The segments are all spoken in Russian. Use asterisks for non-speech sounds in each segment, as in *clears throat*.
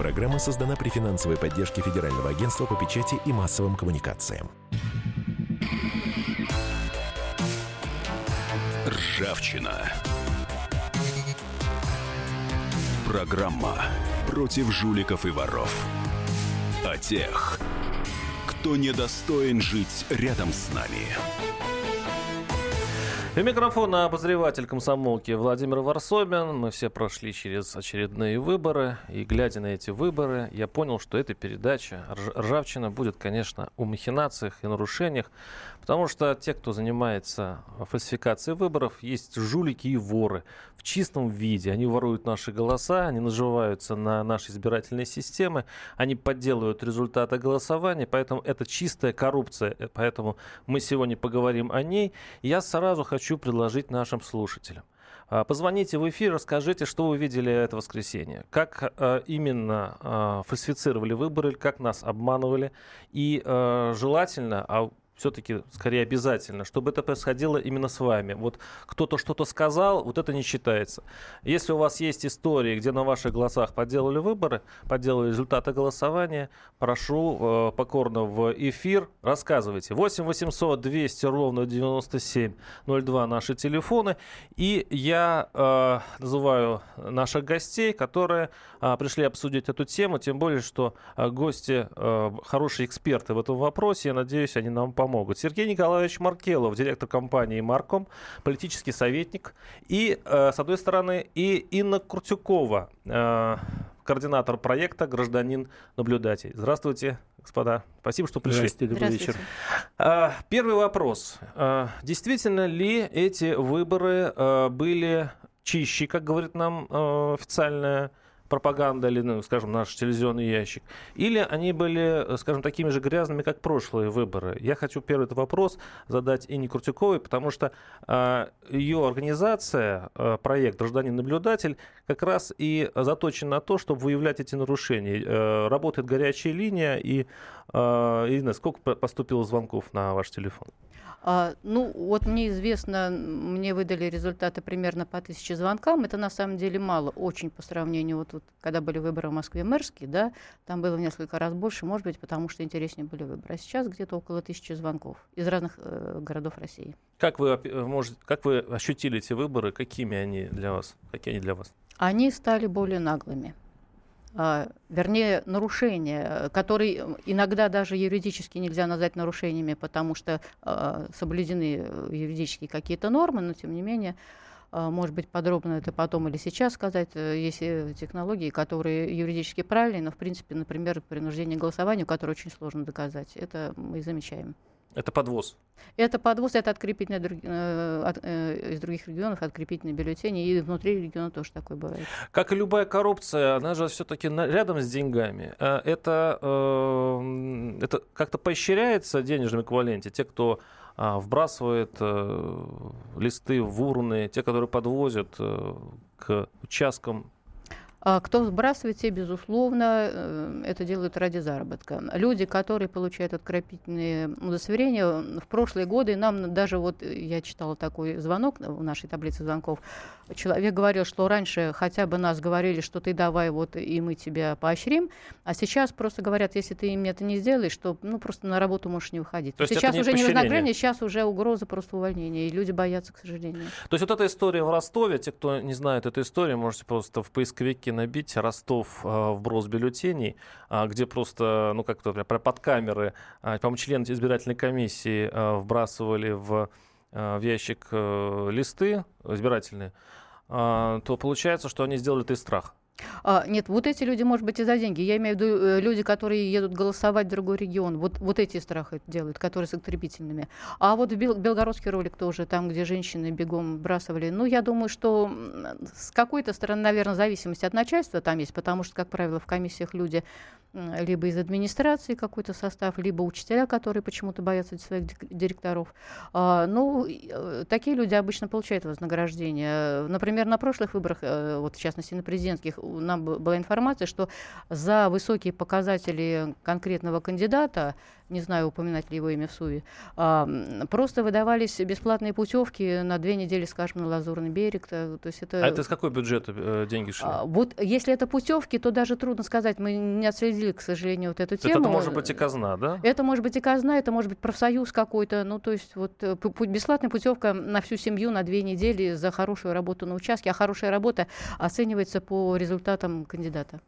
Программа создана при финансовой поддержке Федерального агентства по печати и массовым коммуникациям. Ржавчина. Программа против жуликов и воров. О тех, кто недостоин жить рядом с нами. У микрофона обозреватель комсомолки Владимир Варсобин. Мы все прошли через очередные выборы. И глядя на эти выборы, я понял, что эта передача «Ржавчина» будет, конечно, о махинациях и нарушениях. Потому что те, кто занимается фальсификацией выборов, есть жулики и воры в чистом виде. Они воруют наши голоса, они наживаются на наши избирательные системы, они подделывают результаты голосования, поэтому это чистая коррупция. Поэтому мы сегодня поговорим о ней. Я сразу хочу предложить нашим слушателям. А, позвоните в эфир, расскажите, что вы видели это воскресенье. Как э, именно э, фальсифицировали выборы, как нас обманывали. И желательно, а все-таки скорее обязательно, чтобы это происходило именно с вами. Вот кто-то что-то сказал, вот это не считается. Если у вас есть истории, где на ваших глазах подделали выборы, подделали результаты голосования, прошу э, покорно в эфир, рассказывайте. 8 800 200 ровно 9702 наши телефоны. И я э, называю наших гостей, которые э, пришли обсудить эту тему, тем более, что э, гости э, хорошие эксперты в этом вопросе. Я надеюсь, они нам помогут помогут. Сергей Николаевич Маркелов, директор компании «Марком», политический советник. И, э, с одной стороны, и Инна Куртюкова, э, координатор проекта «Гражданин-наблюдатель». Здравствуйте, господа. Спасибо, что пришли. Здравствуйте, добрый вечер. А, первый вопрос. Действительно ли эти выборы были чище, как говорит нам официальная пропаганда или, ну, скажем, наш телевизионный ящик, или они были, скажем, такими же грязными, как прошлые выборы. Я хочу первый этот вопрос задать Инне Крутюковой, потому что э, ее организация, э, проект «Гражданин-наблюдатель» как раз и заточен на то, чтобы выявлять эти нарушения. Э, работает горячая линия, и, э, Ирина, сколько поступило звонков на ваш телефон? А, ну, вот мне известно, мне выдали результаты примерно по тысяче звонкам. Это на самом деле мало, очень по сравнению, вот, вот когда были выборы в Москве мэрские, да, там было в несколько раз больше, может быть, потому что интереснее были выборы. А сейчас где-то около тысячи звонков из разных э, городов России. Как вы, э, может, как вы ощутили эти выборы? Какими они для вас? Какие они для вас? Они стали более наглыми. А, вернее, нарушения, которые иногда даже юридически нельзя назвать нарушениями, потому что а, соблюдены юридические какие-то нормы, но тем не менее, а, может быть, подробно это потом или сейчас сказать. Э, есть технологии, которые юридически правильные, но, в принципе, например, принуждение к голосованию, которое очень сложно доказать, это мы замечаем. Это подвоз. Это подвоз, это открепительные э, от, э, из других регионов, открепительные бюллетени, и внутри региона тоже такое бывает. Как и любая коррупция, она же все-таки рядом с деньгами. Э, это, э, это как-то поощряется в денежном эквиваленте. Те, кто э, вбрасывает э, листы в урны, те, которые подвозят э, к участкам а кто сбрасывает, те, безусловно, э, это делают ради заработка. Люди, которые получают откропительные удостоверения, в прошлые годы нам даже вот, я читала такой звонок в нашей таблице звонков, человек говорил, что раньше хотя бы нас говорили, что ты давай вот и мы тебя поощрим, а сейчас просто говорят, если ты им это не сделаешь, то ну просто на работу можешь не выходить. То сейчас не уже не вознаграждение, сейчас уже угроза просто увольнения, и люди боятся, к сожалению. То есть вот эта история в Ростове, те, кто не знает эту историю, можете просто в поисковике набить Ростов э, вброс бюллетеней, э, где просто, ну как-то под камеры, э, по-моему, члены избирательной комиссии э, вбрасывали в, э, в ящик листы избирательные, э, то получается, что они сделали это из страха. А, нет, вот эти люди, может быть, и за деньги. Я имею в виду э, люди, которые едут голосовать в другой регион. Вот, вот эти страхи делают, которые с открепительными. А вот Бел- белгородский ролик тоже, там, где женщины бегом бросали. Ну, я думаю, что с какой-то стороны, наверное, зависимость от начальства там есть, потому что, как правило, в комиссиях люди либо из администрации какой-то состав, либо учителя, которые почему-то боятся своих директоров. А, ну, э, такие люди обычно получают вознаграждение. Например, на прошлых выборах, э, вот в частности на президентских, нам была информация, что за высокие показатели конкретного кандидата не знаю, упоминать ли его имя в СУИ, а, просто выдавались бесплатные путевки на две недели, скажем, на Лазурный берег. То, то есть это... А это с какой бюджета э, деньги шли? А, вот если это путевки, то даже трудно сказать. Мы не отследили, к сожалению, вот эту тему. Это может быть и казна, да? Это может быть и казна, это может быть профсоюз какой-то. Ну, то есть вот э, бесплатная путевка на всю семью на две недели за хорошую работу на участке, а хорошая работа оценивается по результатам кандидата.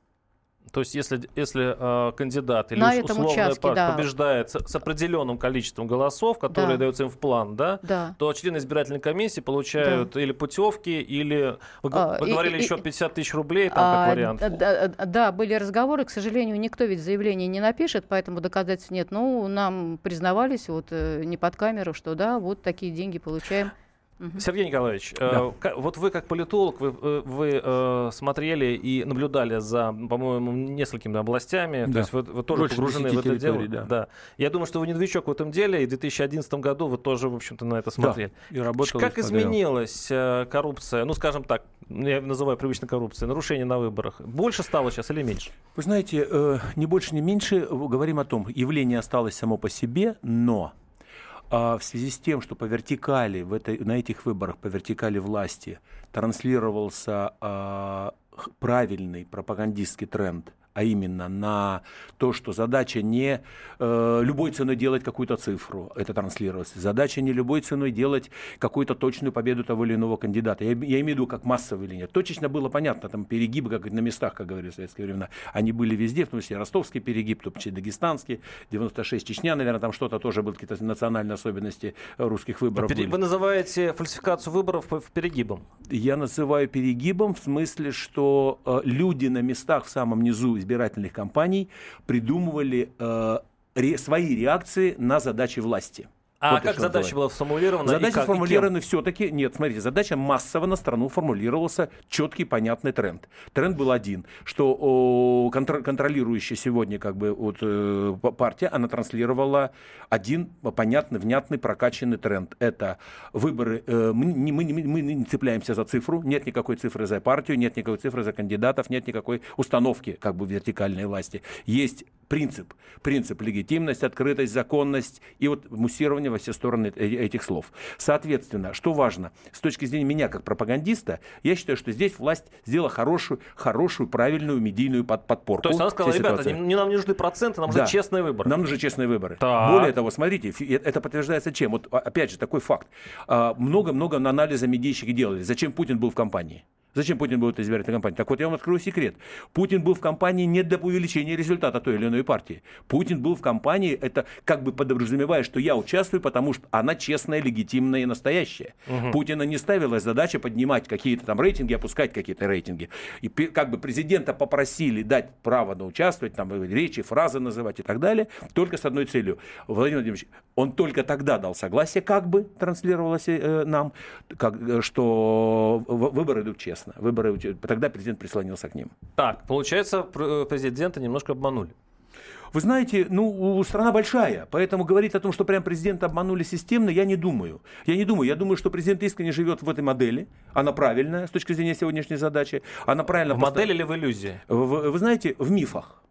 То есть, если, если э, кандидат или На условная участке, партия да. побеждает с, с определенным количеством голосов, которые да. даются им в план, да, да. то члены избирательной комиссии получают да. или путевки, или вы, а, вы говорили и, еще 50 тысяч рублей, там а, как вариант. Да, да, были разговоры, к сожалению, никто ведь заявление не напишет, поэтому доказательств нет. Ну, нам признавались вот э, не под камеру, что да, вот такие деньги получаем. Сергей Николаевич, да. э, вот вы как политолог, вы, э, вы э, смотрели и наблюдали за, по-моему, несколькими областями, да. то есть вы, вы тоже Больше погружены в это дело. Да. да. Я думаю, что вы не новичок в этом деле, и в 2011 году вы тоже, в общем-то, на это смотрели. Да, и работал, как изменилась э, коррупция, ну, скажем так, я называю привычно коррупцией, нарушение на выборах? Больше стало сейчас или меньше? Вы знаете, э, не больше, не меньше, говорим о том, явление осталось само по себе, но в связи с тем, что по вертикали, в этой, на этих выборах, по вертикали власти транслировался а, правильный пропагандистский тренд – а именно на то, что задача не э, любой ценой делать какую-то цифру, это транслировалось. Задача не любой ценой делать какую-то точную победу того или иного кандидата. Я, я имею в виду, как массовый или нет. Точечно было понятно, там перегибы, как на местах, как говорили в советские времена, они были везде, в том числе ростовский перегиб, в том числе дагестанский, 96 Чечня, наверное, там что-то тоже были какие-то национальные особенности русских выборов. Вы, вы называете фальсификацию выборов перегибом? Я называю перегибом в смысле, что э, люди на местах в самом низу избирательных кампаний придумывали э, ре, свои реакции на задачи власти. А вот как задача была сформулирована? Задача сформулирована все-таки, нет, смотрите, задача массово на страну формулировался четкий, понятный тренд. Тренд был один, что о, контр, контролирующая сегодня как бы вот, э, партия, она транслировала один понятный, внятный, прокачанный тренд. Это выборы, э, мы, не, мы, мы не цепляемся за цифру, нет никакой цифры за партию, нет никакой цифры за кандидатов, нет никакой установки как бы вертикальной власти. Есть принцип, принцип легитимность, открытость, законность и вот муссирование во все стороны э, этих слов. Соответственно, что важно, с точки зрения меня как пропагандиста, я считаю, что здесь власть сделала хорошую, хорошую, правильную медийную под, подпорку. То есть она сказала, ребята, не, не нам не нужны проценты, нам нужны да, честные выборы. Нам нужны честные выборы. Так. Более того, смотрите, э, это подтверждается чем? Вот опять же, такой факт. А, много-много анализа медийщики делали. Зачем Путин был в кампании? Зачем Путин был в этой избирательной кампании? Так вот, я вам открою секрет. Путин был в кампании не для увеличения результата той или иной партии. Путин был в кампании, это как бы подразумевая, что я участвую, потому что она честная, легитимная и настоящая. Угу. Путина не ставилась задача поднимать какие-то там рейтинги, опускать какие-то рейтинги. И как бы президента попросили дать право на участвовать, там речи, фразы называть и так далее, только с одной целью. Владимир Владимирович, он только тогда дал согласие, как бы транслировалось э, нам, как, э, что выборы идут честно ясно. Выборы, тогда президент прислонился к ним. Так, получается, э, президента немножко обманули. Вы знаете, ну, страна большая, поэтому говорить о том, что прям президента обманули системно, я не думаю. Я не думаю. Я думаю, что президент искренне живет в этой модели. Она правильная с точки зрения сегодняшней задачи. Она правильно... В модели или в иллюзии? Вы, вы знаете, в мифах.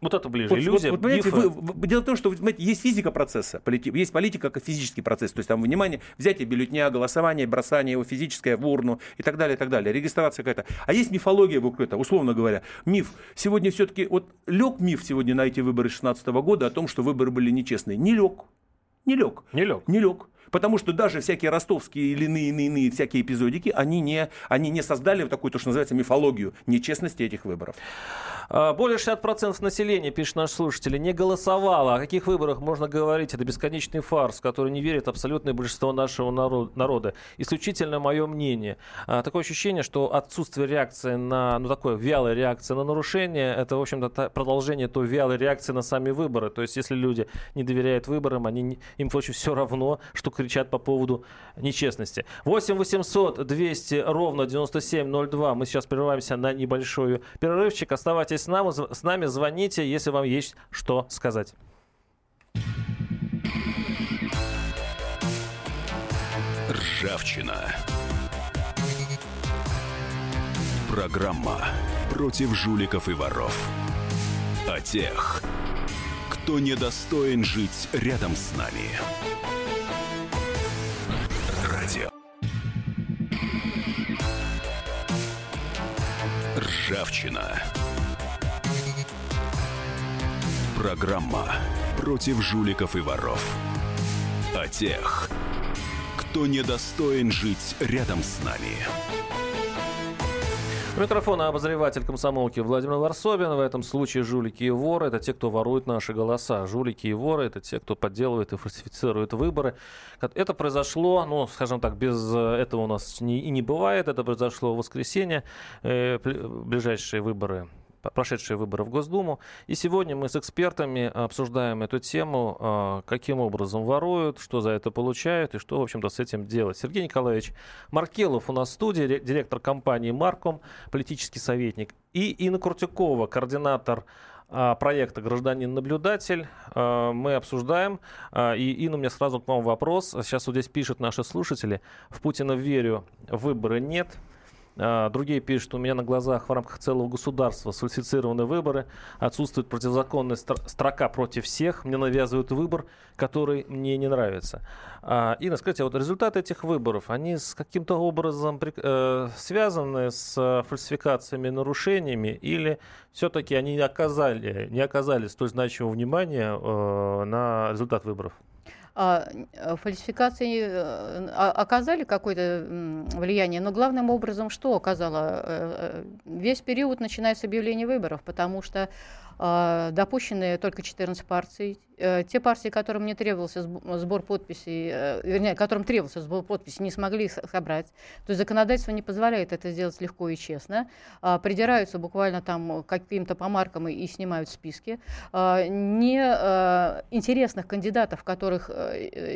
Вот это ближе. Вот, Иллюзия. Вот, вот, понимаете, вы, вы, дело в том, что понимаете, есть физика процесса, полити, есть политика как физический процесс. То есть там внимание, взятие бюллетня, голосование, бросание его физическое в урну и так далее, и так далее. Регистрация какая-то. А есть мифология вокруг этого, условно говоря. Миф. Сегодня все-таки, вот лег миф сегодня на эти выборы 2016 года о том, что выборы были нечестные. Не лег. Не лег. Не лег. Не лег. Потому что даже всякие ростовские или иные, иные, иные всякие эпизодики, они не, они не создали вот такую, то, что называется, мифологию нечестности этих выборов. А, более 60% населения, пишет наш слушатель, не голосовало. О каких выборах можно говорить? Это бесконечный фарс, в который не верит абсолютное большинство нашего народа. Исключительно мое мнение. А, такое ощущение, что отсутствие реакции на, ну такое, вялая реакция на нарушение, это, в общем-то, продолжение той вялой реакции на сами выборы. То есть, если люди не доверяют выборам, они, им очень все равно, что кричат по поводу нечестности. 8 800 200 ровно 9702. Мы сейчас прерываемся на небольшой перерывчик. Оставайтесь с нами, с нами, звоните, если вам есть что сказать. Ржавчина. Программа против жуликов и воров. О тех, кто недостоин жить рядом с нами. Радио. Ржавчина. Программа против жуликов и воров. О тех, кто недостоин жить рядом с нами. У микрофона обозреватель комсомолки Владимир Варсобин. В этом случае жулики и воры – это те, кто ворует наши голоса. Жулики и воры – это те, кто подделывает и фальсифицирует выборы. Это произошло, ну, скажем так, без этого у нас не, и не бывает. Это произошло в воскресенье. Э, ближайшие выборы прошедшие выборы в Госдуму. И сегодня мы с экспертами обсуждаем эту тему, а, каким образом воруют, что за это получают и что, в общем-то, с этим делать. Сергей Николаевич Маркелов у нас в студии, директор компании «Марком», политический советник. И Инна Крутякова, координатор а, проекта «Гражданин-наблюдатель». А, мы обсуждаем. И, Инна, у меня сразу к вам вопрос. Сейчас вот здесь пишут наши слушатели. В Путина верю, выборы нет. А, другие пишут, у меня на глазах в рамках целого государства сфальсифицированы выборы, отсутствует противозаконная строка против всех, мне навязывают выбор, который мне не нравится. А, Инна, скажите, а вот результаты этих выборов, они с каким-то образом э, связаны с фальсификациями, нарушениями, или все-таки они не оказали, не оказали столь значимого внимания э, на результат выборов? А, э, фальсификации э, оказали какое-то влияние, но главным образом что оказало? Э, весь период, начиная с объявления выборов, потому что а, допущены только 14 партий. Э, те партии, которым не требовался сбор подписей, э, вернее, которым требовался сбор подписей, не смогли их собрать. То есть законодательство не позволяет это сделать легко и честно. А, придираются буквально там каким-то помаркам и снимают списки. А, не э, интересных кандидатов, которых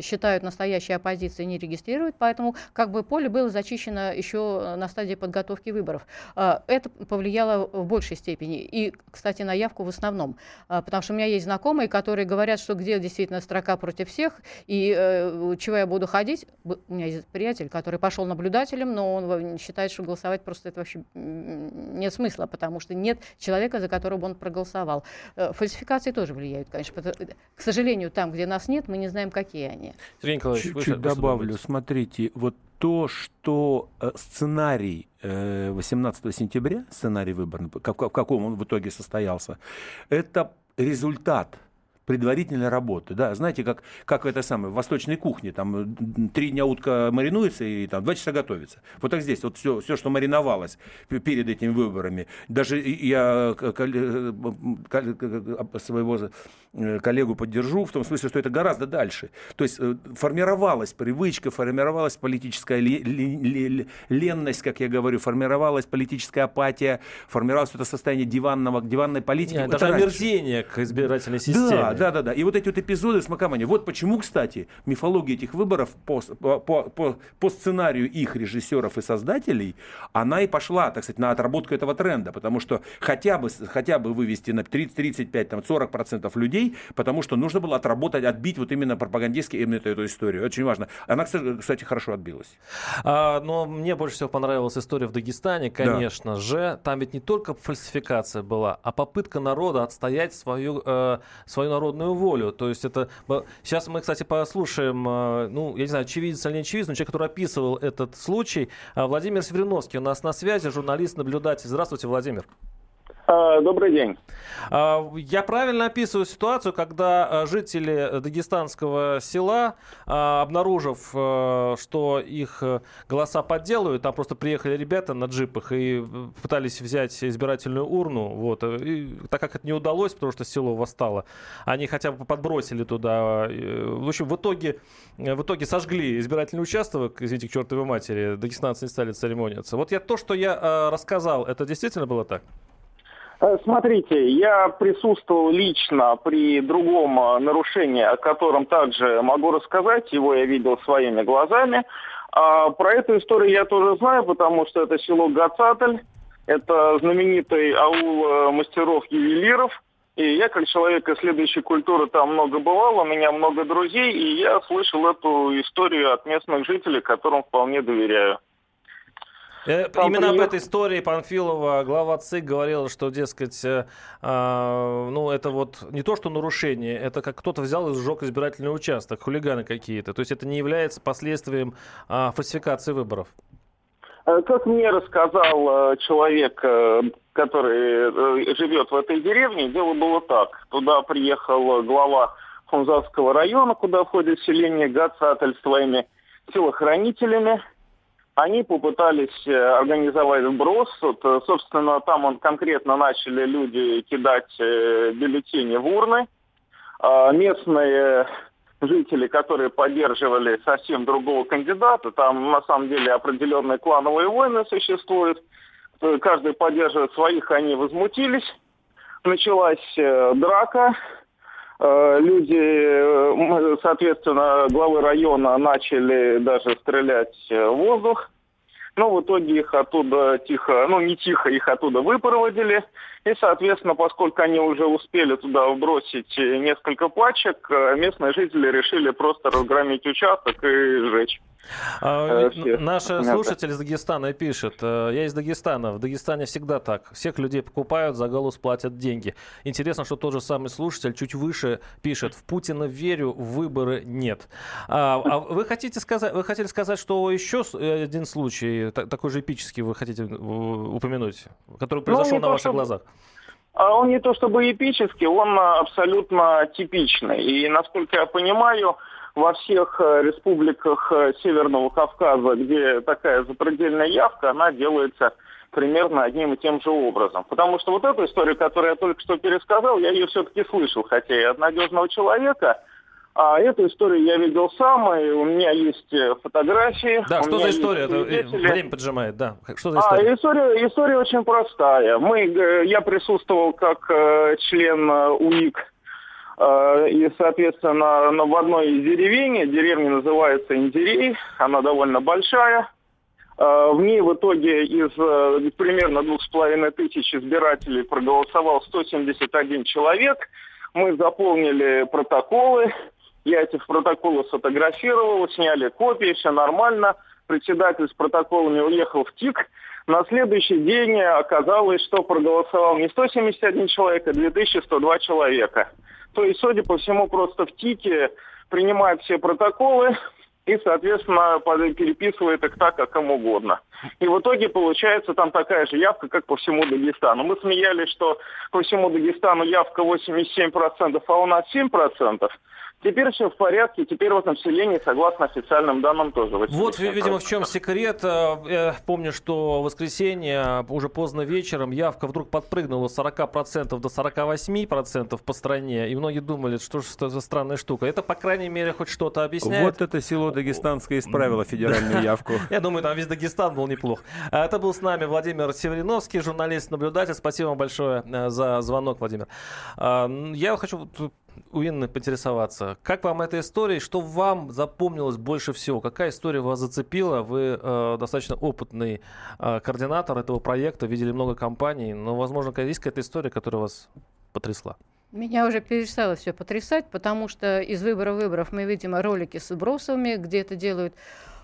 считают настоящей оппозицией, не регистрируют, поэтому как бы поле было зачищено еще на стадии подготовки выборов. Это повлияло в большей степени. И, кстати, на явку в основном. А, потому что у меня есть знакомые, которые говорят, что где действительно строка против всех, и э, чего я буду ходить. У меня есть приятель, который пошел наблюдателем, но он считает, что голосовать просто это вообще нет смысла, потому что нет человека, за которого бы он проголосовал. Э, фальсификации тоже влияют, конечно. К сожалению, там, где нас нет, мы не знаем, какие они. Сергей Николаевич, Чуть-чуть добавлю. Смотрите, вот то, что э, сценарий 18 э, сентября, сценарий выборный, в каком он в итоге состоялся, это результат предварительной работы. Да, знаете, как, как это самое, в восточной кухне, там три дня утка маринуется и там два часа готовится. Вот так здесь, вот все, все что мариновалось перед этими выборами. Даже я своего э, коллегу поддержу в том смысле, что это гораздо дальше. То есть э, формировалась привычка, формировалась политическая ленность, как я говорю, формировалась политическая апатия, формировалось это состояние диванного, диванной политики. Нет, даже омерзение к избирательной системе. Да, да, да, да. И вот эти вот эпизоды с Макамани. Вот почему, кстати, мифология этих выборов по, по, по, по сценарию их режиссеров и создателей, она и пошла, так сказать, на отработку этого тренда. Потому что хотя бы, хотя бы вывести на 30, 35, там, 40 процентов людей, потому что нужно было отработать, отбить вот именно пропагандистски именно эту, эту историю. Очень важно. Она, кстати, хорошо отбилась. А, но мне больше всего понравилась история в Дагестане, конечно да. же. Там ведь не только фальсификация была, а попытка народа отстоять свою, э, свою народную народную волю. То есть это... Сейчас мы, кстати, послушаем, э, ну, я не знаю, очевидец или не очевидец, но человек, который описывал этот случай, э, Владимир Свериновский у нас на связи, журналист, наблюдатель. Здравствуйте, Владимир. А, добрый день. А, я правильно описываю ситуацию, когда а, жители дагестанского села, обнаружив, что их э, голоса подделывают, там просто приехали ребята на джипах и пытались взять избирательную урну, вот, и, так как это не удалось, потому что село восстало, они хотя бы подбросили туда. В общем, в итоге, в итоге сожгли избирательный участок, извините, к чертовой матери, дагестанцы не стали церемониться. Вот я то, что я рассказал, это действительно было так? Э, смотрите, я присутствовал лично при другом э, нарушении, о котором также могу рассказать. Его я видел своими глазами. А про эту историю я тоже знаю, потому что это село Гацатль. Это знаменитый аул э, мастеров-ювелиров. И я, как человек исследующий культуры, там много бывал, у меня много друзей, и я слышал эту историю от местных жителей, которым вполне доверяю. Э, именно об этой истории Панфилова глава ЦИК говорил, что, дескать, э, э, ну, это вот не то, что нарушение, это как кто-то взял и сжег избирательный участок, хулиганы какие-то. То есть это не является последствием э, фальсификации выборов. Э, как мне рассказал э, человек, который живет в этой деревне, дело было так. Туда приехал глава Хунзавского района, куда входит селение Гацатель с своими телохранителями. Они попытались организовать вброс. Вот, собственно, там он конкретно начали люди кидать бюллетени в урны. А местные жители, которые поддерживали совсем другого кандидата. Там на самом деле определенные клановые войны существуют. Каждый поддерживает своих, они возмутились. Началась э, драка. Э, люди, э, соответственно, главы района начали даже стрелять в воздух. Но в итоге их оттуда тихо, ну не тихо, их оттуда выпроводили. И, соответственно, поскольку они уже успели туда вбросить несколько пачек, э, местные жители решили просто разгромить участок и сжечь. А, э, наш слушатель из Дагестана пишет, э, я из Дагестана, в Дагестане всегда так, всех людей покупают, за голос платят деньги. Интересно, что тот же самый слушатель чуть выше пишет, в Путина верю, выборы нет. А, а вы хотите сказать, вы хотели сказать, что еще один случай, такой же эпический, вы хотите упомянуть, который ну, произошел ну, на ваших глазах? А он не то чтобы эпический, он абсолютно типичный. И, насколько я понимаю, во всех э, республиках э, Северного Кавказа, где такая запредельная явка, она делается примерно одним и тем же образом. Потому что вот эту историю, которую я только что пересказал, я ее все-таки слышал, хотя и от надежного человека – а эту историю я видел сам, и у меня есть э, фотографии. Да, что за история? Время поджимает, да. Что за история? А, история, история очень простая. Мы, я присутствовал как член УИК, и, соответственно, в одной из деревень, деревня называется Индирей, она довольно большая. Э, в ней в итоге из э, примерно двух с половиной тысяч избирателей проголосовал 171 человек. Мы заполнили протоколы, я эти протоколы сфотографировал, сняли копии, все нормально. Председатель с протоколами уехал в ТИК. На следующий день оказалось, что проголосовал не 171 человек, а 2102 человека. То есть, судя по всему, просто в ТИКе принимают все протоколы, и, соответственно, переписывает их так, как им угодно. И в итоге получается там такая же явка, как по всему Дагестану. Мы смеялись, что по всему Дагестану явка 87%, а у нас 7%. Теперь все в порядке, теперь вот население, согласно официальным данным, тоже. Вот, видимо, в чем секрет. Э, я помню, что в воскресенье, уже поздно вечером, явка вдруг подпрыгнула с 40% до 48% по стране, и многие думали, что же это за странная штука. Это, по крайней мере, хоть что-то объясняет. Вот это село Дагестанское исправило федеральную явку. *laughs* Я думаю, там весь Дагестан был неплох. А это был с нами Владимир Севериновский, журналист-наблюдатель. Спасибо вам большое э, за звонок, Владимир. А, я хочу у Инны поинтересоваться. Как вам эта история? Что вам запомнилось больше всего? Какая история вас зацепила? Вы э, достаточно опытный э, координатор этого проекта, видели много компаний, но, возможно, есть какая-то история, которая вас потрясла? Меня уже перестало все потрясать, потому что из выбора выборов мы видим ролики с бросовыми, где это делают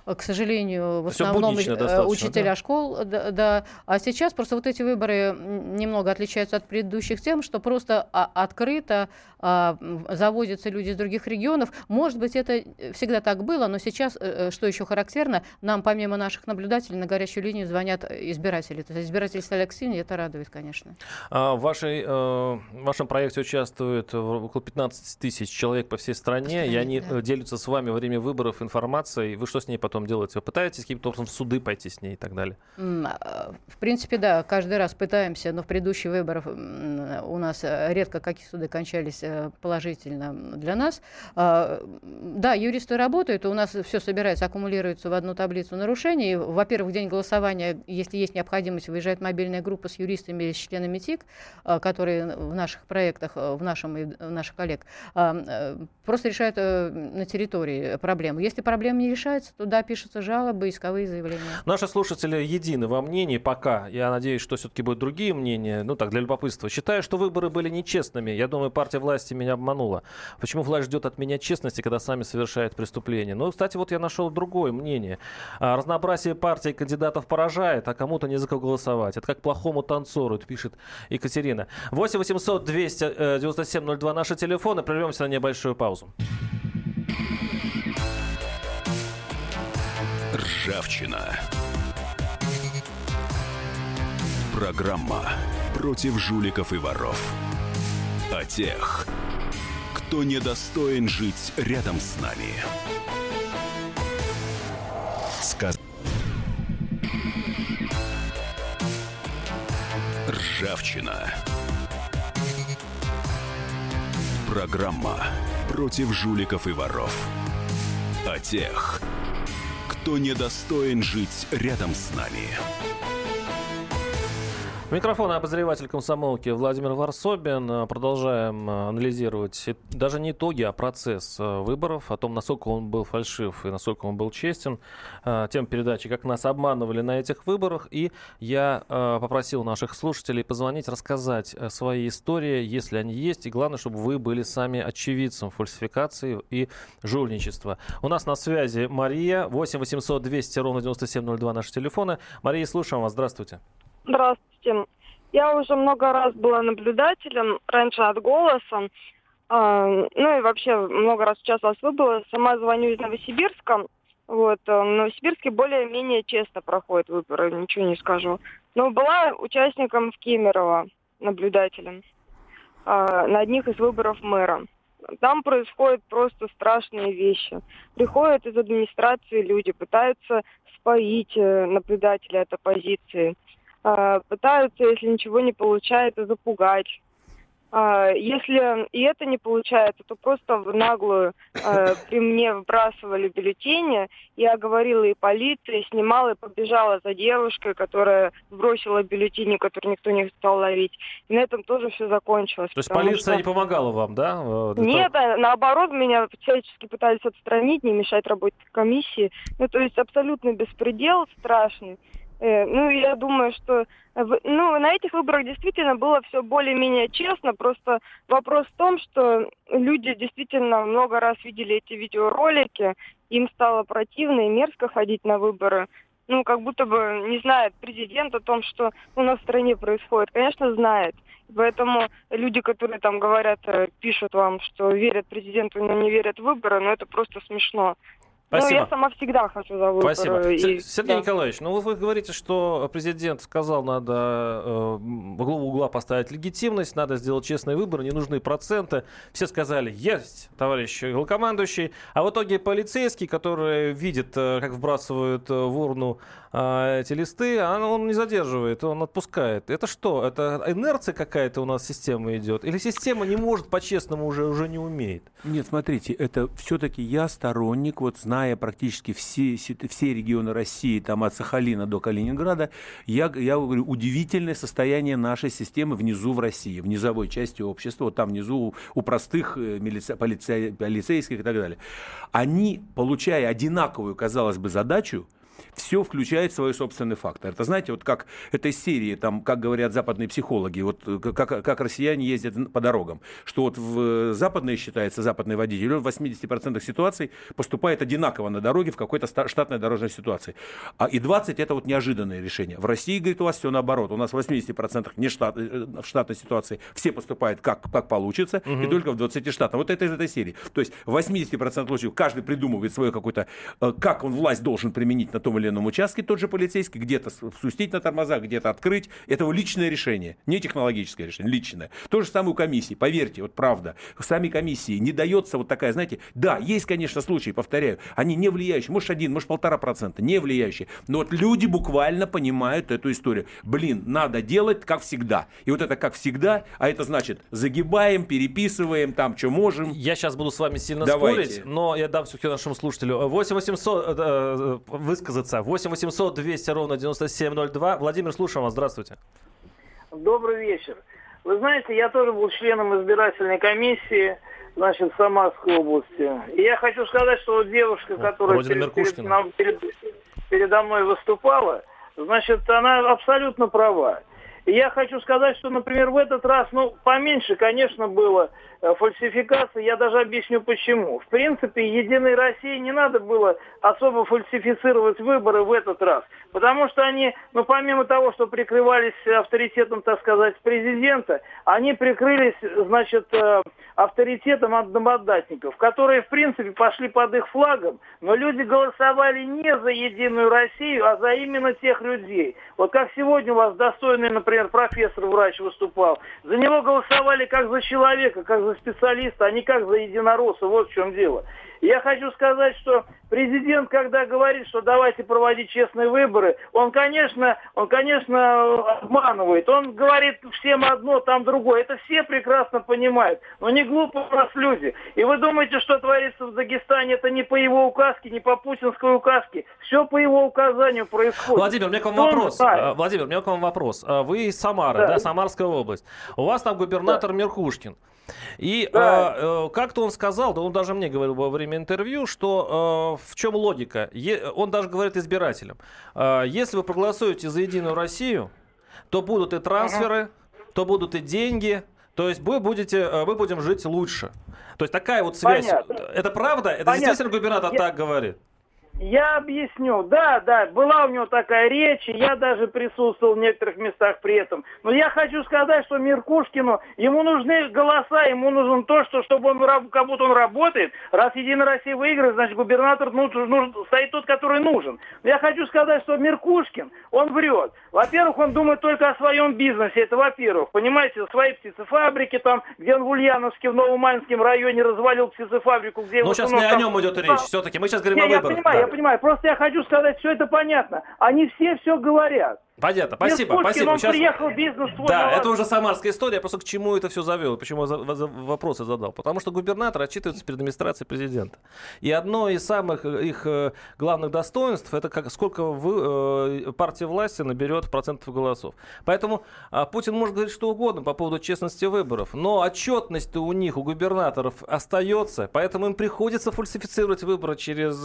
к сожалению, в основном э, учителя да? школ, да, да. А сейчас просто вот эти выборы немного отличаются от предыдущих тем, что просто а, открыто а, завозятся люди из других регионов. Может быть, это всегда так было, но сейчас, э, что еще характерно, нам помимо наших наблюдателей на горячую линию звонят избиратели. То есть избиратели стали активнее, это радует, конечно. А в, вашей, в вашем проекте участвует около 15 тысяч человек по всей стране, по стране и они да. делятся с вами во время выборов информацией. Вы что с ней потом потом делаете? Вы пытаетесь каким-то образом в суды пойти с ней и так далее? А, в принципе, да, каждый раз пытаемся, но в предыдущих выборах у нас э, редко какие суды кончались э, положительно для нас. А, да, юристы работают, у нас все собирается, аккумулируется в одну таблицу нарушений. Во-первых, в день голосования, если есть необходимость, выезжает мобильная группа с юристами и с членами ТИК, а, которые в наших проектах, э, в нашем в наших коллег, просто решают на территории проблему. Если проблема не решается, то дальше пишутся жалобы, исковые заявления. Наши слушатели едины во мнении пока. Я надеюсь, что все-таки будут другие мнения. Ну так, для любопытства. Считаю, что выборы были нечестными. Я думаю, партия власти меня обманула. Почему власть ждет от меня честности, когда сами совершают преступления? Ну, кстати, вот я нашел другое мнение. А, разнообразие партий и кандидатов поражает, а кому-то не за кого голосовать. Это как плохому танцору, пишет Екатерина. 8 800 297 02 наши телефоны. Прервемся на небольшую паузу. Ржавчина. Программа против жуликов и воров. О тех, кто недостоин жить рядом с нами. Сказ... Ржавчина. Программа против жуликов и воров. О тех, кто недостоин жить рядом с нами. Микрофон обозреватель комсомолки Владимир Варсобин. Продолжаем э, анализировать даже не итоги, а процесс э, выборов, о том, насколько он был фальшив и насколько он был честен. Э, тем передачи, как нас обманывали на этих выборах. И я попросил наших слушателей позвонить, рассказать свои истории, если они есть. И главное, чтобы вы были сами очевидцем фальсификации и жульничества. У нас на связи Мария. 8 800 200 ровно 9702 наши телефоны. Мария, слушаем вас. Здравствуйте. Здравствуйте. Я уже много раз была наблюдателем, раньше от «Голоса», э, ну и вообще много раз участвовала в выборах. Сама звоню из Новосибирска. Вот, э, в Новосибирске более-менее честно проходят выборы, ничего не скажу. Но была участником в Кемерово, наблюдателем, э, на одних из выборов мэра. Там происходят просто страшные вещи. Приходят из администрации люди, пытаются споить э, наблюдателя от оппозиции – а, пытаются, если ничего не получается, запугать. А, если и это не получается, то просто в наглую э, при мне выбрасывали бюллетени. Я говорила и полиции, снимала и побежала за девушкой, которая сбросила бюллетени, которые никто не стал ловить. И на этом тоже все закончилось. То есть полиция что... не помогала вам, да? Э, Нет, того... наоборот, меня всячески пытались отстранить, не мешать работе комиссии. Ну, то есть абсолютно беспредел страшный. Э, ну, я думаю, что ну, на этих выборах действительно было все более-менее честно. Просто вопрос в том, что люди действительно много раз видели эти видеоролики, им стало противно и мерзко ходить на выборы. Ну, как будто бы не знает президент о том, что у нас в стране происходит. Конечно, знает. Поэтому люди, которые там говорят, э, пишут вам, что верят президенту, но не верят в выборы, ну это просто смешно. Спасибо. Ну, я сама всегда хочу за выборы. Спасибо. И... Сергей да. Николаевич, ну вы говорите, что президент сказал, надо э, в углу угла поставить легитимность, надо сделать честные выборы, не нужны проценты. Все сказали, есть, товарищ главкомандующий. А в итоге полицейский, который видит, э, как вбрасывают э, в урну э, эти листы, он, он не задерживает, он отпускает. Это что? Это инерция какая-то у нас система идет? Или система не может по-честному уже, уже не умеет? Нет, смотрите, это все-таки я сторонник, вот зная практически все, все регионы России, там от Сахалина до Калининграда, я, я говорю, удивительное состояние нашей системы внизу в России, в низовой части общества, вот там внизу у, простых э, милиция, полиция, полицейских и так далее. Они, получая одинаковую, казалось бы, задачу, все включает свой собственный фактор. Это, знаете, вот как этой серии, там, как говорят западные психологи, вот э, как, как россияне ездят по дорогам, что вот в западной считается, западный водитель, он в 80% ситуаций поступает одинаково на дороге в какой-то штатной дорожной ситуации. А и 20 это вот неожиданное решение. В России, говорит, у вас все наоборот. У нас в 80% не штат, э, в штатной ситуации все поступают как, как получится, угу. и только в 20 штатах. Вот это из этой серии. То есть в 80% случаев каждый придумывает свое какое-то, э, как он власть должен применить на том или ином участке тот же полицейский, где-то спустить на тормозах, где-то открыть. Это его личное решение, не технологическое решение, личное. То же самое у комиссии. Поверьте, вот правда, сами комиссии не дается вот такая, знаете, да, есть, конечно, случаи, повторяю, они не влияющие, может один, может полтора процента, не влияющие. Но вот люди буквально понимают эту историю. Блин, надо делать как всегда. И вот это как всегда, а это значит загибаем, переписываем, там, что можем. Я сейчас буду с вами сильно Давайте. спорить, но я дам все-таки нашему слушателю 8 800 э, э, высказаться 8 800 200 ровно 9702. Владимир, слушаем вас. Здравствуйте. Добрый вечер. Вы знаете, я тоже был членом избирательной комиссии. значит, Самарской области. И я хочу сказать, что вот девушка, которая перед, перед, нам, перед, передо мной выступала, значит, она абсолютно права. Я хочу сказать, что, например, в этот раз, ну, поменьше, конечно, было Э, фальсификации, я даже объясню почему. В принципе, Единой России не надо было особо фальсифицировать выборы в этот раз, потому что они, ну, помимо того, что прикрывались авторитетом, так сказать, президента, они прикрылись, значит, э, авторитетом одномандатников, которые, в принципе, пошли под их флагом, но люди голосовали не за Единую Россию, а за именно тех людей. Вот как сегодня у вас достойный, например, профессор-врач выступал, за него голосовали как за человека, как за специалиста, а не как за единоросса. Вот в чем дело. Я хочу сказать, что президент, когда говорит, что давайте проводить честные выборы, он, конечно, он, конечно, обманывает. Он говорит всем одно, там другое. Это все прекрасно понимают. Но не глупые у нас люди. И вы думаете, что творится в Дагестане, это не по его указке, не по путинской указке. Все по его указанию происходит. Владимир, у меня к вам вопрос. Знает. Владимир, у меня к вам вопрос. Вы из Самары, да, да Самарская область. У вас там губернатор да. Меркушкин. И да. э, э, как-то он сказал, да он даже мне говорил во время интервью, что э, в чем логика. Е, он даже говорит избирателям, э, если вы проголосуете за Единую Россию, то будут и трансферы, то будут и деньги, то есть вы будете, э, мы будем жить лучше. То есть такая вот связь. Понятно. Это правда? Это Понятно. действительно губернатор Я... так говорит? Я объясню. Да, да, была у него такая речь, и я даже присутствовал в некоторых местах при этом. Но я хочу сказать, что Меркушкину, ему нужны голоса, ему нужно то, что, чтобы он, как будто он работает. Раз Единая Россия выиграет, значит, губернатор нужен, нужен, стоит тот, который нужен. Но я хочу сказать, что Меркушкин, он врет. Во-первых, он думает только о своем бизнесе, это во-первых. Понимаете, свои птицефабрики там, где он в Ульяновске, в Новоманском районе развалил птицефабрику, где... Ну, сейчас не о нем идет речь, все-таки. Мы сейчас говорим не, о выборах. Я понимаю, да понимаю. Просто я хочу сказать, все это понятно. Они все все говорят. Понятно, спасибо, Пушкин, спасибо. Он Сейчас... приехал бизнес свой. Да, это уже самарская история. Я просто к чему это все завел, почему я вопросы задал. Потому что губернатор отчитывается перед администрацией президента. И одно из самых э, их э, главных достоинств это как, сколько вы, э, партия власти наберет процентов голосов. Поэтому а, Путин может говорить что угодно по поводу честности выборов, но отчетность у них, у губернаторов остается, поэтому им приходится фальсифицировать выборы через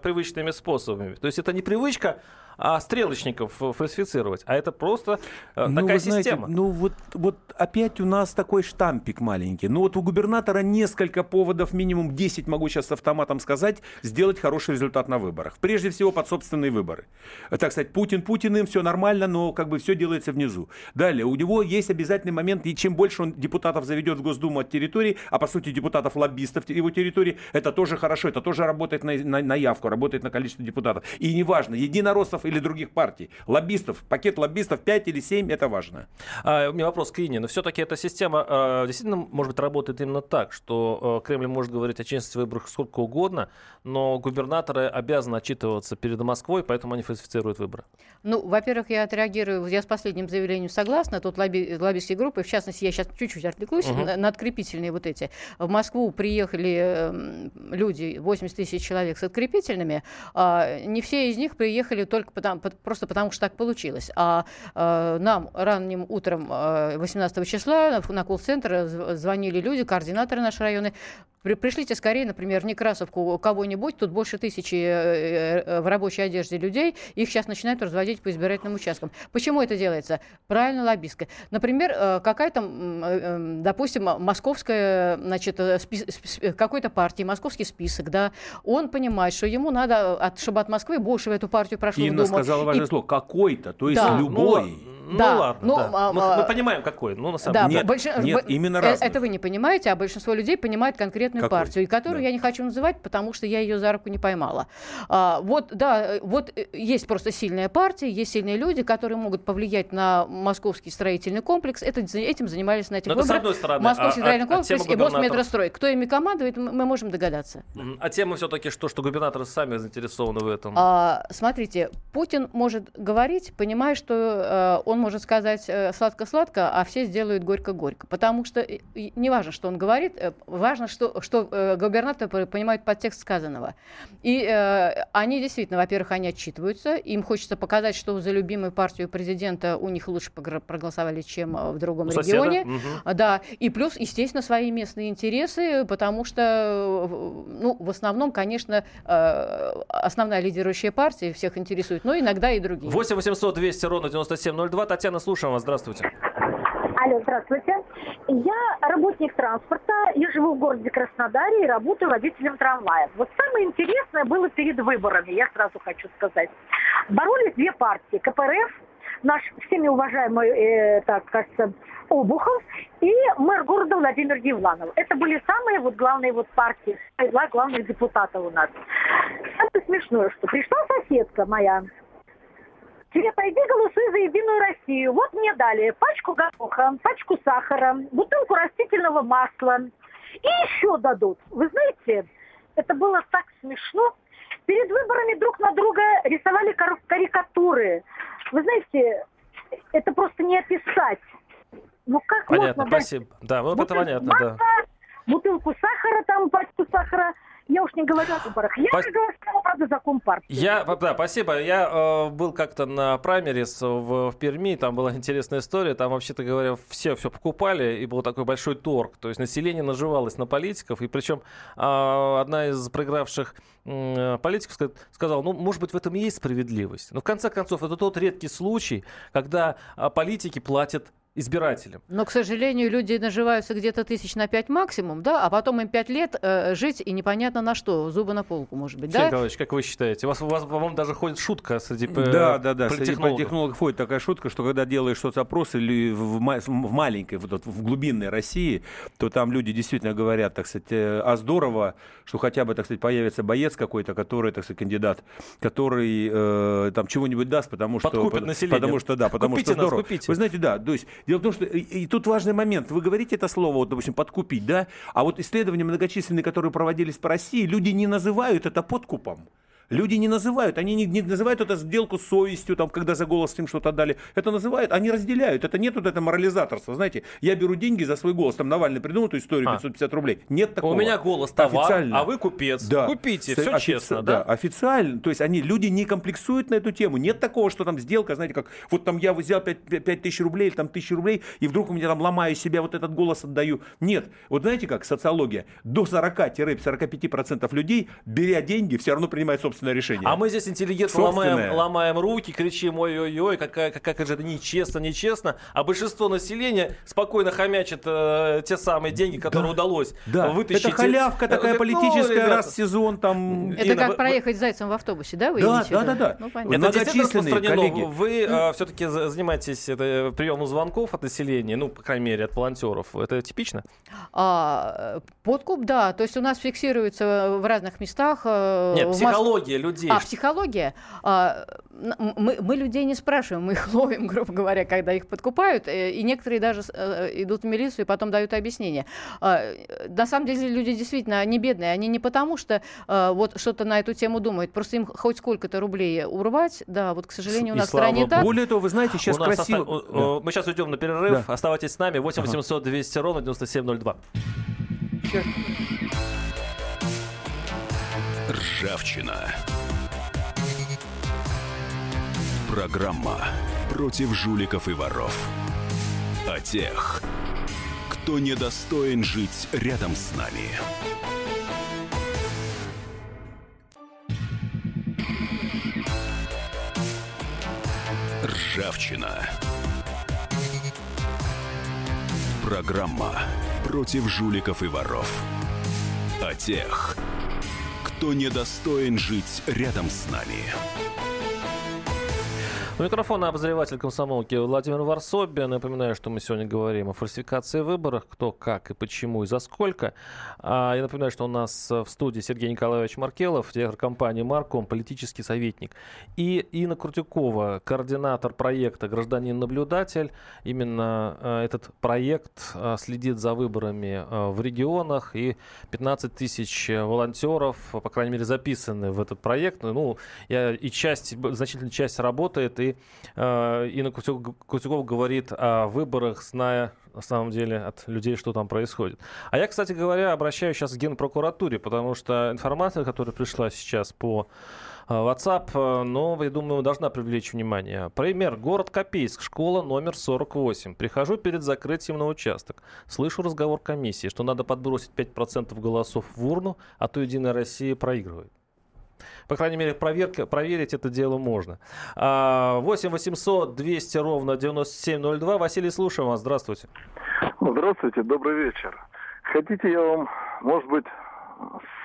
привычными способами. То есть это не привычка а стрелочников фальсифицировать, а это просто э, ну, такая знаете, система. Ну вот, вот опять у нас такой штампик маленький. Ну вот у губернатора несколько поводов, минимум 10, могу сейчас с автоматом сказать, сделать хороший результат на выборах. Прежде всего под собственные выборы. Так сказать, Путин Путиным, все нормально, но как бы все делается внизу. Далее, у него есть обязательный момент, и чем больше он депутатов заведет в Госдуму от территории, а по сути депутатов-лоббистов его территории, это тоже хорошо, это тоже работает на, на, на явку, работает на количество депутатов. И неважно, единороссов или других партий. Лоббистов, пакет лоббистов 5 или 7, это важно. А, у меня вопрос к Ине. Но все-таки эта система а, действительно, может быть, работает именно так, что а, Кремль может говорить о честности выборах сколько угодно, но губернаторы обязаны отчитываться перед Москвой, поэтому они фальсифицируют выборы. Ну, во-первых, я отреагирую, я с последним заявлением согласна, тут лобби, лоббистские группы, в частности, я сейчас чуть-чуть артикулюсь, угу. надкрепительные вот эти. В Москву приехали э, люди, 80 тысяч человек с открепительными, а не все из них приехали только потому, просто потому, что так получилось. А э, нам ранним утром 18 э, числа на колл-центр звонили люди, координаторы нашей районы, Пришлите скорее, например, в Некрасовку кого-нибудь, тут больше тысячи э, э, в рабочей одежде людей, их сейчас начинают разводить по избирательным участкам. Почему это делается? Правильно, лоббистка. Например, э, какая-то, допустим, московская, значит, какой-то партии, московский список, да, он понимает, что ему надо, от, чтобы от Москвы больше в эту партию прошло Инна в Думу. сказала важное и... слово, какой-то, то есть да. любой. Ну, ну да. ладно, ну, да. А, мы, мы понимаем, какой. Ну, на самом да, деле. Нет, больш... нет, именно разных. Это вы не понимаете, а большинство людей понимает конкретную какой? партию, и которую да. я не хочу называть, потому что я ее за руку не поймала. А, вот, да, вот э, есть просто сильная партия, есть сильные люди, которые могут повлиять на московский строительный комплекс. Это, этим занимались на этих Но выборах. стороны, московский а, строительный а, комплекс и Мосметрострой. Кто ими командует, мы можем догадаться. А тема все-таки что, что губернаторы сами заинтересованы в этом? А, смотрите, Путин может говорить, понимая, что э, он он может сказать э, сладко-сладко, а все сделают горько-горько. Потому что не важно, что он говорит, э, важно, что, что э, губернатор понимает подтекст сказанного. И э, они действительно, во-первых, они отчитываются, им хочется показать, что за любимую партию президента у них лучше проголосовали, чем в другом у регионе. Угу. Да, и плюс, естественно, свои местные интересы, потому что, ну, в основном, конечно, основная лидирующая партия всех интересует, но иногда и другие. 8 800 200 ровно 9702. Татьяна, слушаем вас. Здравствуйте. Алло, здравствуйте. Я работник транспорта, я живу в городе Краснодаре и работаю водителем трамвая. Вот самое интересное было перед выборами, я сразу хочу сказать. Боролись две партии, КПРФ, наш всеми уважаемый, э, так кажется, Обухов и мэр города Владимир Евланов. Это были самые вот главные вот партии, два главных депутата у нас. Самое смешное, что пришла соседка моя, Тебе пойди голосуй за Единую Россию. Вот мне дали пачку гороха, пачку сахара, бутылку растительного масла. И еще дадут. Вы знаете, это было так смешно. Перед выборами друг на друга рисовали карикатуры. Вы знаете, это просто не описать. Ну как понятно, можно спасибо. Дать да, вот это понятно, масла, да. Бутылку сахара, там пачку сахара – я уж не говорю о выборах. Я Пос... голосовала, правда, за Компартию. Я, да, спасибо. Я э, был как-то на праймерис в, в Перми, там была *laughs* интересная история. Там, вообще-то говоря, все все покупали, и был такой большой торг. То есть население наживалось на политиков, и причем э, одна из проигравших э, политиков сказала, ну, может быть, в этом и есть справедливость. Но в конце концов, это тот редкий случай, когда э, политики платят избирателям. Но, к сожалению, люди наживаются где-то тысяч на пять максимум, да, а потом им пять лет э, жить и непонятно на что, зубы на полку, может быть, Сергей да? Николаевич, как вы считаете? У вас, у вас по-моему, даже ходит шутка среди э, Да, да, да, среди политехнологов ходит такая шутка, что когда делаешь соцопрос или в, в маленькой, вот, в глубинной России, то там люди действительно говорят, так сказать, э, а здорово, что хотя бы, так сказать, появится боец какой-то, который, так сказать, кандидат, который э, там чего-нибудь даст, потому что... Подкупит население. Потому что, да, потому купите что здорово. Нас, купите. Вы знаете, да, то есть Дело в том, что и, и тут важный момент. Вы говорите это слово, вот, допустим, подкупить, да? А вот исследования многочисленные, которые проводились по России, люди не называют это подкупом. Люди не называют, они не, не называют это сделку совестью, там, когда за голос им что-то дали. Это называют, они разделяют. Это нет вот это морализаторства. Знаете, я беру деньги за свой голос. Там Навальный придумал эту историю, 550 а. рублей. Нет такого. У меня голос товар, официально. а вы купец. Да. Купите, все Офици... честно, да? Да, официально. То есть они, люди не комплексуют на эту тему. Нет такого, что там сделка, знаете, как вот там я взял 5, 5 тысяч рублей или там тысячи рублей, и вдруг у меня там ломаю себя, вот этот голос отдаю. Нет. Вот знаете как, социология, до 40-45% людей, беря деньги, все равно принимают собственное решение. А мы здесь интеллигентно ломаем, ломаем руки, кричим ой-ой-ой, какая, как, как же это нечестно, нечестно. А большинство населения спокойно хомячит э, те самые деньги, которые да, удалось да. вытащить. Это халявка э, такая ну, политическая, ну, раз в сезон там. Это как вы, проехать зайцем в автобусе, да? Вы да, да, да, да. Ну, понятно. Это действительно коллеги. Вы э, все-таки занимаетесь это, приемом звонков от населения, ну, по крайней мере, от волонтеров. Это типично? А, подкуп, да. То есть у нас фиксируется в разных местах. Э, Нет, психология Моск... людей. А, психология психология. А, мы, мы людей не спрашиваем, мы их *laughs* ловим, грубо говоря, когда их подкупают, э, и некоторые даже э, идут в милицию и потом дают объяснение. А, на самом деле люди действительно не бедные, они не потому, что а, вот что-то на эту тему думают, просто им хоть сколько-то рублей урвать, да, вот, к сожалению, у нас в стране так. Более того, вы знаете, сейчас красиво... Оста... Да. Мы сейчас уйдем на перерыв, да. оставайтесь с нами, 8 800 200 ровно 9702. Ржавчина. Программа против жуликов и воров. О тех, кто недостоин жить рядом с нами. Ржавчина. Программа против жуликов и воров. О тех, кто недостоин жить рядом с нами. У микрофона обозреватель комсомолки Владимир Варсобин. Напоминаю, что мы сегодня говорим о фальсификации выборов, кто, как и почему и за сколько. А, я напоминаю, что у нас в студии Сергей Николаевич Маркелов, директор компании «Марком», политический советник. И Инна Крутюкова, координатор проекта «Гражданин-наблюдатель». Именно э, этот проект э, следит за выборами э, в регионах. И 15 тысяч волонтеров, по крайней мере, записаны в этот проект. Ну, я, и часть, значительная часть работает. И и э, Инна Кутюкова говорит о выборах, зная на самом деле от людей, что там происходит. А я, кстати говоря, обращаюсь сейчас к Генпрокуратуре, потому что информация, которая пришла сейчас по э, WhatsApp, э, но, я думаю, должна привлечь внимание. Пример. Город Копейск, школа номер 48. Прихожу перед закрытием на участок. Слышу разговор комиссии, что надо подбросить 5% голосов в урну, а то Единая Россия проигрывает. По крайней мере, проверка, проверить это дело можно. 8 800 200 ровно 9702. Василий, слушаем вас. Здравствуйте. Здравствуйте, добрый вечер. Хотите, я вам, может быть,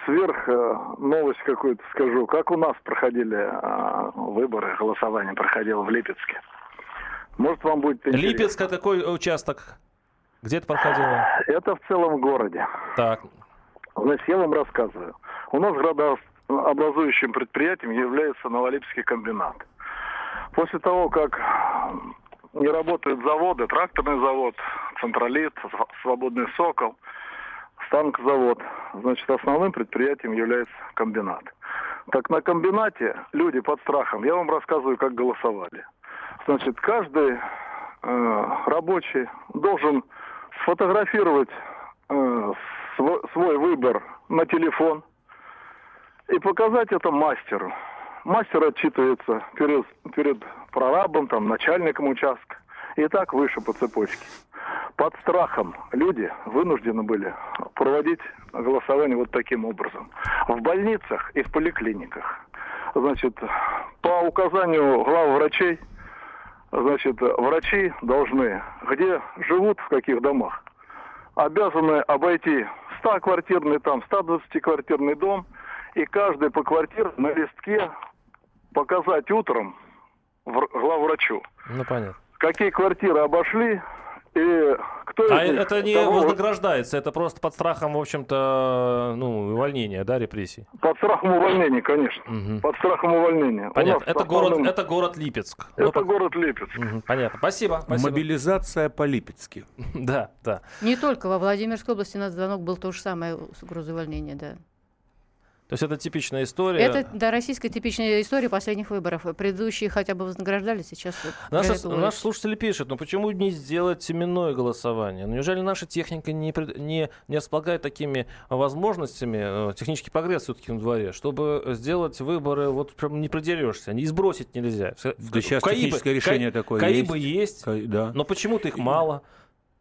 сверх э, новость какую-то скажу. Как у нас проходили а, выборы, голосование проходило в Липецке. Может, вам будет интересно. Липецк, а какой участок? Где это проходило? Это в целом городе. Так. Значит, я вам рассказываю. У нас образующим предприятием является Новолипский комбинат. После того, как не работают заводы, тракторный завод, централит, свободный сокол, станкзавод, значит, основным предприятием является комбинат. Так на комбинате люди под страхом, я вам рассказываю, как голосовали. Значит, каждый э, рабочий должен сфотографировать э, свой, свой выбор на телефон – и показать это мастеру. Мастер отчитывается перед, перед прорабом, там, начальником участка. И так выше по цепочке. Под страхом люди вынуждены были проводить голосование вот таким образом. В больницах и в поликлиниках. Значит, по указанию глав врачей, значит, врачи должны, где живут, в каких домах, обязаны обойти 100-квартирный там, 120-квартирный дом – и каждый по квартире на листке показать утром главврачу. Ну, понятно. Какие квартиры обошли, и кто а них, это не кого... вознаграждается, это просто под страхом, в общем-то, ну, увольнения, да, репрессий? Под страхом увольнения, конечно. Угу. Под страхом увольнения. Понятно. Это, основном... город, это город Липецк. Это Но... город Липецк. Угу. Понятно. Спасибо. Спасибо. Мобилизация по-липецки. *laughs* да, да. Не только во Владимирской области на звонок был то же самое с угрозой увольнения, да. То есть это типичная история. Это, да, российская типичная история последних выборов. Предыдущие хотя бы вознаграждали, сейчас... Наши, наши слушатели пишут, ну почему не сделать именное голосование? Ну, неужели наша техника не, не, не располагает такими возможностями, э, технический прогресс все-таки на дворе, чтобы сделать выборы, вот прям не продерешься, не сбросить нельзя. Да сейчас Каибы, техническое решение Ка- такое Каибы есть, есть да. но почему-то их мало.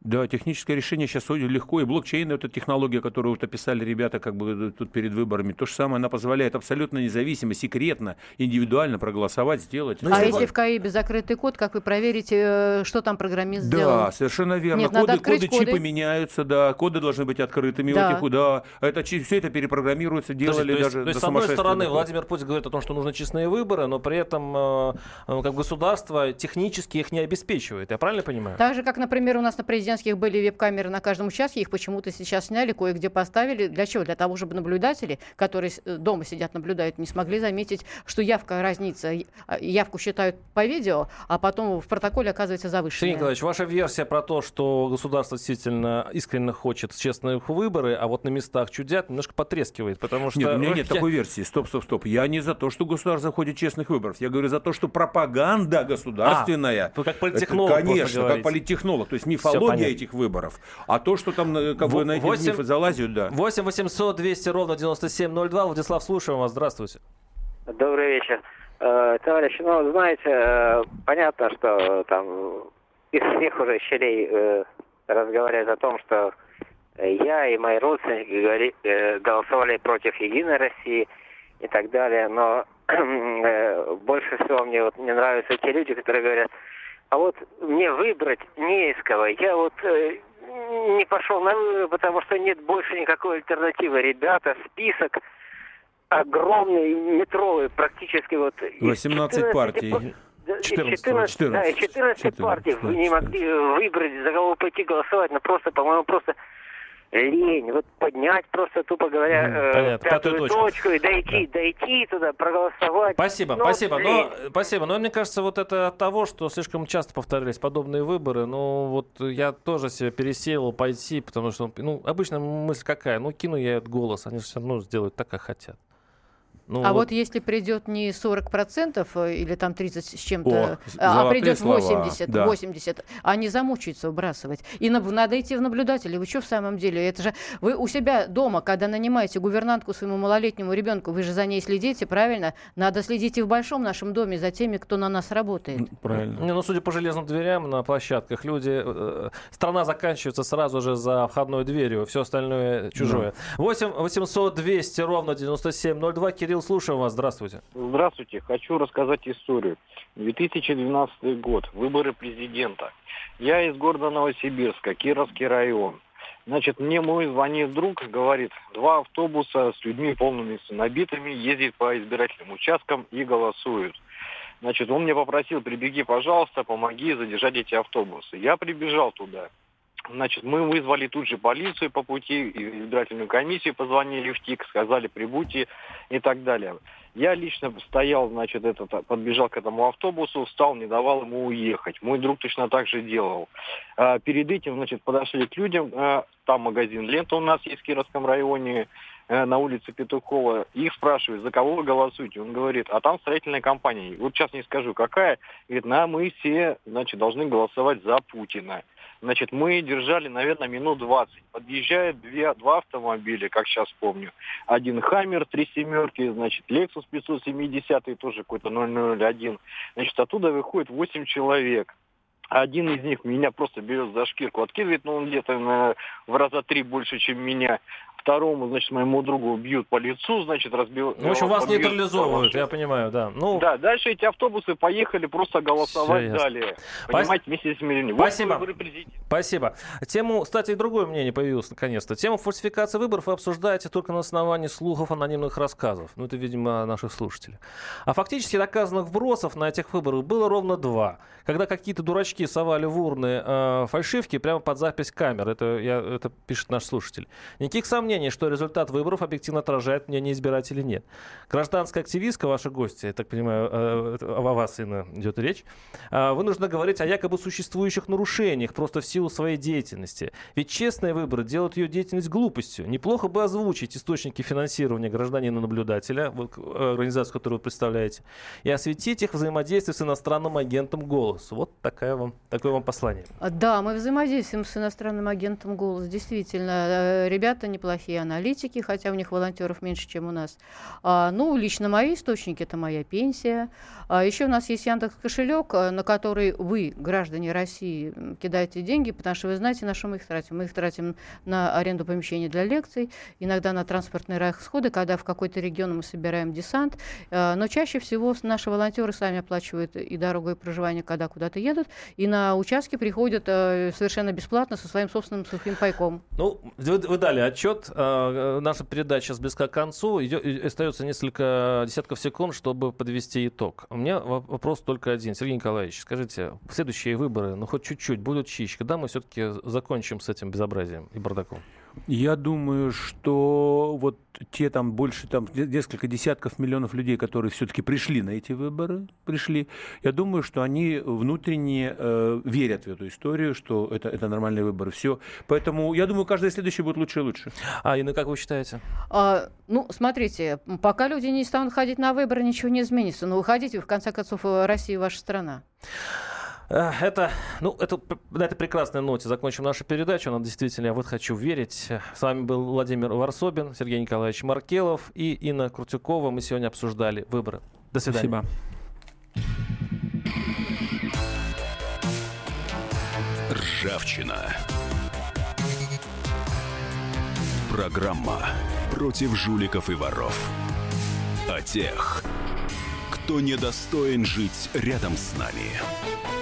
Да, техническое решение сейчас легко, и блокчейн, эта технология, которую вот описали ребята как бы э, тут перед выборами, то же самое, она позволяет абсолютно независимо, секретно, индивидуально проголосовать, сделать. Ну, а если в КАИБе закрытый код, как вы проверите, э, что там программист да, сделал? Да, совершенно верно. Нет, коды, коды, коды, чипы меняются, да, коды должны быть открытыми да. этих, да, это, все это перепрограммируется, делали то даже то есть, с одной стороны, Владимир Путин говорит о том, что нужны честные выборы, но при этом э, как государство технически их не обеспечивает, я правильно понимаю? Так же, как, например, у нас на президентских были веб-камеры камеры на каждом участке, их почему-то сейчас сняли, кое-где поставили. Для чего? Для того, чтобы наблюдатели, которые э, дома сидят, наблюдают, не смогли заметить, что явка разнится. А, явку считают по видео, а потом в протоколе оказывается завышенная. Сергей Николаевич, ваша версия про то, что государство действительно искренне хочет честных выборы, а вот на местах чудят, немножко потрескивает, потому что... Нет, у меня нет я... такой версии. Стоп, стоп, стоп. Я не за то, что государство хочет честных выборов. Я говорю за то, что пропаганда государственная... А, как политтехнолог, это, Конечно, как политтехнолог. То есть мифология этих выборов. А то, что там э, как бы на эти 8, мифы залазят, да. 8 800 200 ровно 9702. Владислав, слушаем вас. Здравствуйте. Добрый вечер. Э, товарищ, ну, знаете, э, понятно, что там из всех уже щелей разговаривают о том, что я и мои родственники голосовали против Единой России и так далее, но *clears throat* больше всего мне вот не нравятся те люди, которые говорят, а вот мне выбрать не из кого. Я вот не пошел на выборы, потому что нет больше никакой альтернативы. Ребята, список огромный, метровый, практически вот... 18 партий. 14, 14, 14, да, 14, 14 партий. Вы не могли выбрать, за кого пойти голосовать, но просто, по-моему, просто лень. Вот поднять просто, тупо говоря, mm, пятую, пятую точку. точку и дойти, да. дойти туда, проголосовать. Спасибо, но, спасибо. Но, спасибо. Но мне кажется, вот это от того, что слишком часто повторялись подобные выборы. Ну, вот я тоже себе пересеял пойти, потому что, ну, обычно мысль какая? Ну, кину я этот голос, они все равно сделают так, как хотят. Ну, а вот... вот если придет не 40% э, или там 30 с чем-то, а, а придет 80, да. 80, они замучаются выбрасывать. И на, надо идти в наблюдатели. Вы что в самом деле? Это же вы у себя дома, когда нанимаете гувернантку своему малолетнему ребенку, вы же за ней следите, правильно? Надо следить и в большом нашем доме за теми, кто на нас работает. Правильно. Не, ну, судя по железным дверям на площадках, люди... Э, страна заканчивается сразу же за входной дверью, все остальное чужое. Да. 8 800 200 ровно 9702. Кирилл, слушаем вас. Здравствуйте. Здравствуйте. Хочу рассказать историю. 2012 год. Выборы президента. Я из города Новосибирска, Кировский район. Значит, мне мой звонит друг, говорит, два автобуса с людьми полными набитыми ездят по избирательным участкам и голосуют. Значит, он мне попросил, прибеги, пожалуйста, помоги задержать эти автобусы. Я прибежал туда. Значит, мы вызвали тут же полицию по пути, избирательную комиссию позвонили в ТИК, сказали прибудьте и так далее. Я лично стоял, значит, этот, подбежал к этому автобусу, встал, не давал ему уехать. Мой друг точно так же делал. А, перед этим, значит, подошли к людям, а, там магазин «Лента» у нас есть в Кировском районе, на улице Петухова. Их спрашивают, за кого вы голосуете? Он говорит, а там строительная компания. Вот сейчас не скажу, какая. Говорит, на мы все, значит, должны голосовать за Путина. Значит, мы держали, наверное, минут 20. Подъезжают две, два автомобиля, как сейчас помню. Один Хаммер, три семерки, значит, Lexus 570, тоже какой-то 001. Значит, оттуда выходит 8 человек. Один из них меня просто берет за шкирку, откидывает, но он где-то в раза три больше, чем меня второму, значит, моему другу бьют по лицу, значит, разбивают. В общем, вас нейтрализовывают, я понимаю, да. Ну... Да, дальше эти автобусы поехали просто голосовать Все далее. Понимаете, вместе с миллионами. Спасибо. Вот Спасибо. Тему, кстати, и другое мнение появилось наконец-то. Тему фальсификации выборов вы обсуждаете только на основании слухов анонимных рассказов. Ну, это, видимо, наших слушателей. А фактически доказанных вбросов на этих выборах было ровно два. Когда какие-то дурачки совали в урны э, фальшивки прямо под запись камер. Это, я, это пишет наш слушатель. Никаких сомнений мнение, что результат выборов объективно отражает мнение избирателей, нет. Гражданская активистка, ваша гостья, я так понимаю, э, о вас, Инна, идет речь, э, вынуждена говорить о якобы существующих нарушениях просто в силу своей деятельности. Ведь честные выборы делают ее деятельность глупостью. Неплохо бы озвучить источники финансирования гражданина-наблюдателя, э, организацию, которую вы представляете, и осветить их взаимодействие с иностранным агентом «Голос». Вот такая вам, такое вам послание. Да, мы взаимодействуем с иностранным агентом «Голос». Действительно, ребята неплохие плохие аналитики, хотя у них волонтеров меньше, чем у нас. А, ну, лично мои источники это моя пенсия. А еще у нас есть Яндекс кошелек, э, на который вы, граждане России, кидаете деньги, потому что вы знаете, на что мы их тратим. Мы их тратим на аренду помещений для лекций, иногда на транспортные расходы, когда в какой-то регион мы собираем десант. А, но чаще всего наши волонтеры сами оплачивают и дорогу, и проживание, когда куда-то едут, и на участки приходят э, совершенно бесплатно со своим собственным сухим пайком. Ну, вы, вы дали отчет наша передача близка к концу. Идет, остается несколько десятков секунд, чтобы подвести итог. У меня вопрос только один. Сергей Николаевич, скажите, следующие выборы, ну хоть чуть-чуть, будут чище. Когда мы все-таки закончим с этим безобразием и бардаком? Я думаю, что вот те там больше там несколько десятков миллионов людей, которые все-таки пришли на эти выборы, пришли, я думаю, что они внутренне э, верят в эту историю, что это, это нормальные выборы. Все. Поэтому я думаю, каждый следующий будет лучше и лучше. А, Инна, как вы считаете? А, ну, смотрите, пока люди не станут ходить на выборы, ничего не изменится. Но выходите, в конце концов, Россия ваша страна. Это, ну, это, на этой прекрасной ноте закончим нашу передачу. Она действительно, я вот хочу верить. С вами был Владимир Варсобин, Сергей Николаевич Маркелов и Инна Крутюкова. Мы сегодня обсуждали выборы. До свидания. Спасибо. Ржавчина. Программа против жуликов и воров. О тех, кто недостоин жить рядом с нами.